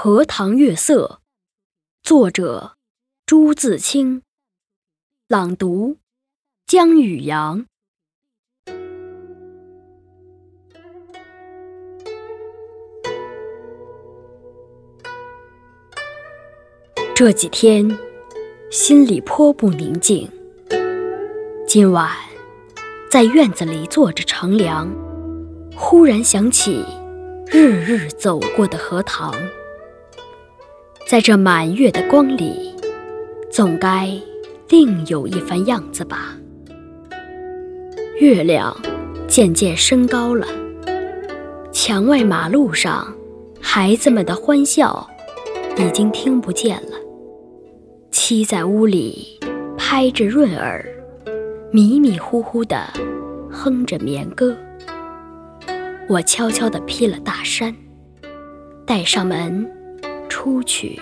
荷塘月色，作者朱自清，朗读江雨阳。这几天心里颇不宁静。今晚在院子里坐着乘凉，忽然想起日日走过的荷塘。在这满月的光里，总该另有一番样子吧。月亮渐渐升高了，墙外马路上孩子们的欢笑已经听不见了。妻在屋里拍着闰儿，迷迷糊糊地哼着眠歌。我悄悄地披了大衫，带上门。出去，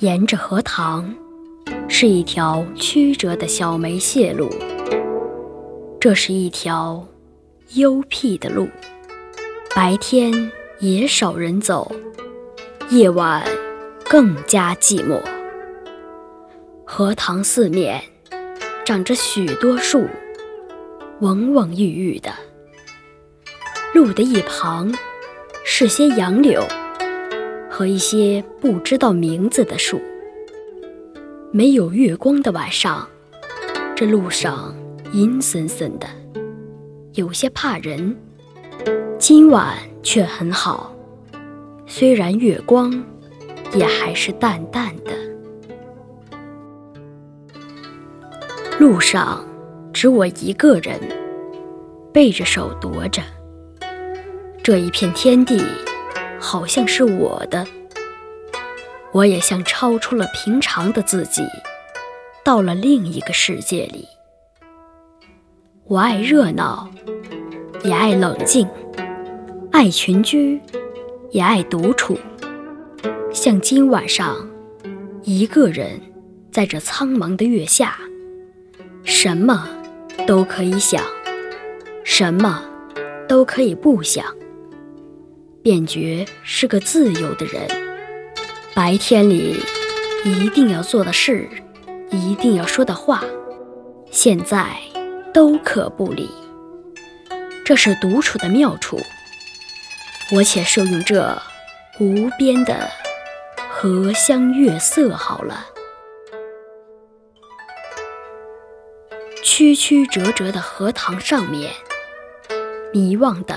沿着荷塘是一条曲折的小梅泄路。这是一条幽僻的路，白天也少人走，夜晚更加寂寞。荷塘四面长着许多树，蓊蓊郁郁的。路的一旁是些杨柳和一些不知道名字的树。没有月光的晚上，这路上阴森森的，有些怕人。今晚却很好，虽然月光也还是淡淡的。路上只我一个人，背着手踱着。这一片天地，好像是我的。我也像超出了平常的自己，到了另一个世界里。我爱热闹，也爱冷静；爱群居，也爱独处。像今晚上，一个人在这苍茫的月下，什么都可以想，什么都可以不想。便觉是个自由的人。白天里一定要做的事，一定要说的话，现在都可不理。这是独处的妙处。我且受用这无边的荷香月色好了。曲曲折折的荷塘上面，迷望的。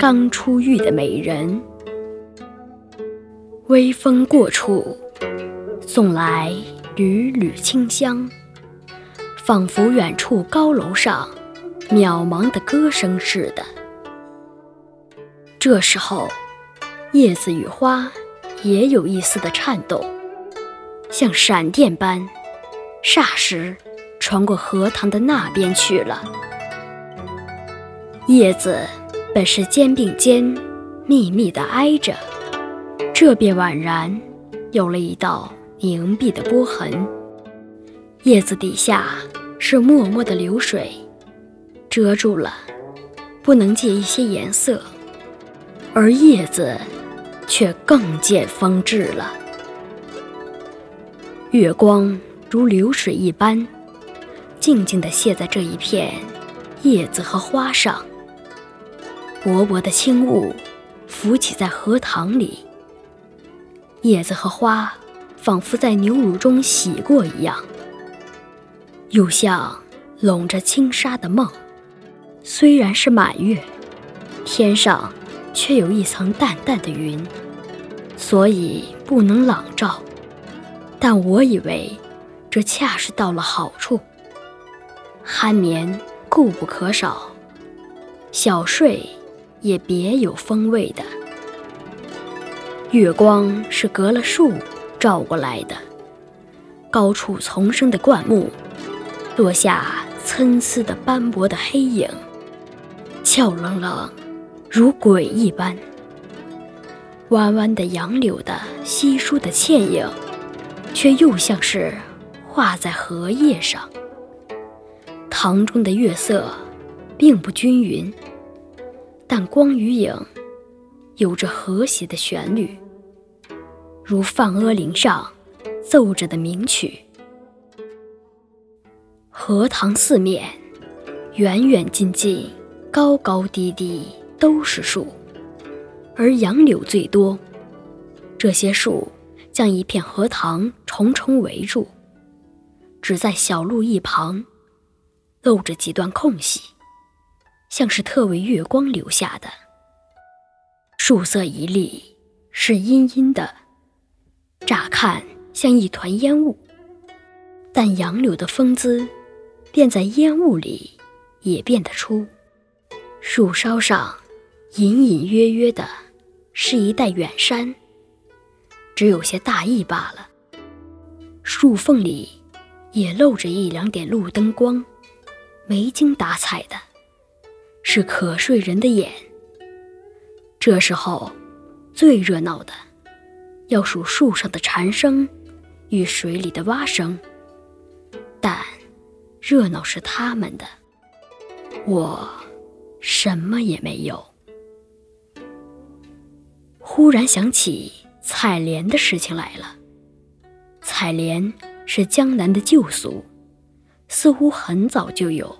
刚出浴的美人，微风过处，送来缕缕清香，仿佛远处高楼上渺茫的歌声似的。这时候，叶子与花也有一丝的颤动，像闪电般，霎时传过荷塘的那边去了。叶子本是肩并肩，密密地挨着，这便宛然有了一道凝碧的波痕。叶子底下是脉脉的流水，遮住了，不能借一些颜色，而叶子却更见风致了。月光如流水一般，静静地泻在这一片叶子和花上。薄薄的轻雾浮起在荷塘里，叶子和花仿佛在牛乳中洗过一样，又像笼着轻纱的梦。虽然是满月，天上却有一层淡淡的云，所以不能朗照。但我以为这恰是到了好处，酣眠固不可少，小睡。也别有风味的。月光是隔了树照过来的，高处丛生的灌木，落下参差的斑驳的黑影，俏冷冷，如鬼一般。弯弯的杨柳的稀疏的倩影，却又像是画在荷叶上。塘中的月色并不均匀，但光与影有着和谐的旋律，如放阿岭上奏着的名曲。荷塘四面，远远近近，高高低低，都是树。而杨柳最多，这些树将一片荷塘重重围住，只在小路一旁露着几段空隙，像是特为月光留下的。树色一粒是阴阴的，乍看像一团烟雾，但杨柳的风姿便在烟雾里也辨得出。树梢上隐隐约约的。是一带远山，只有些大意罢了。树缝里也露着一两点路灯光，没精打采的，是可睡人的眼。这时候最热闹的，要数树上的蝉声与水里的蛙声，但热闹是他们的，我什么也没有。忽然想起采莲的事情来了。采莲是江南的旧俗，似乎很早就有，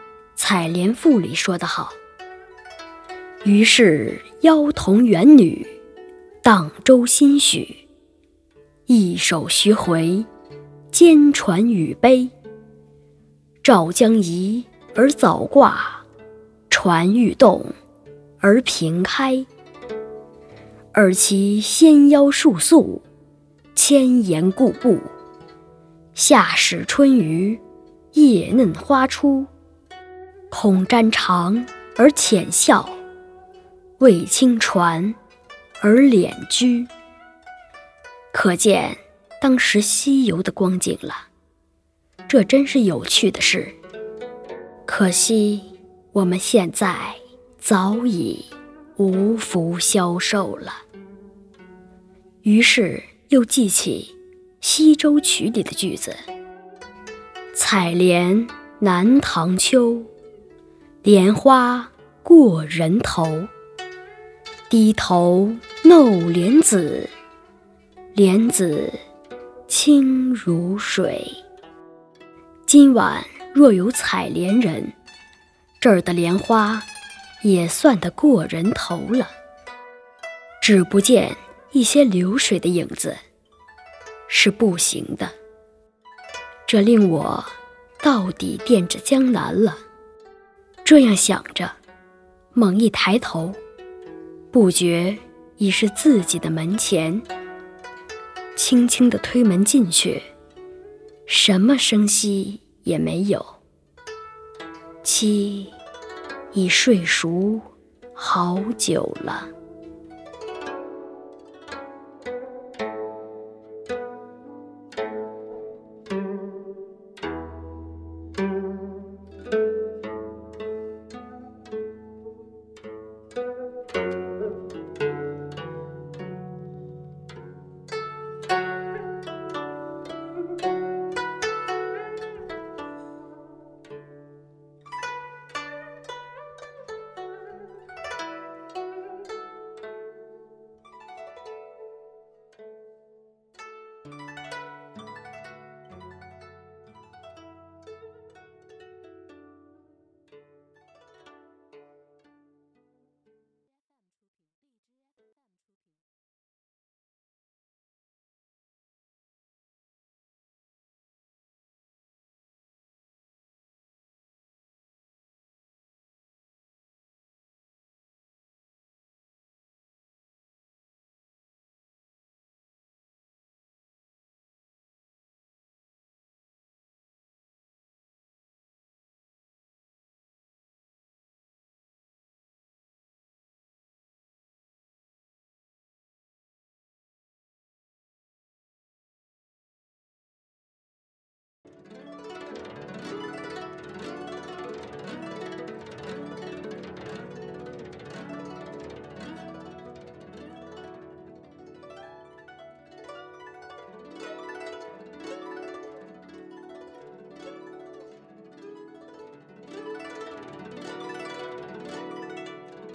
采莲赋》里说得好：“于是妖童元女，荡舟新许，一首徐回，兼传语悲。棹将移而早挂，船欲动而平开。”尔其纤腰束素，千岩固步。夏始春余，叶嫩花初。恐沾裳而浅笑，畏轻船而敛居。可见当时西游的光景了。这真是有趣的事。可惜我们现在早已。无福消受了。于是又记起《西洲曲》里的句子：“采莲南塘秋，莲花过人头。低头弄莲子，莲子清如水。”今晚若有采莲人，这儿的莲花。也算得过人头了，只不见一些流水的影子，是不行的。这令我到底惦着江南了。这样想着，猛一抬头，不觉已是自己的门前。轻轻地推门进去，什么声息也没有。妻。已睡熟好久了。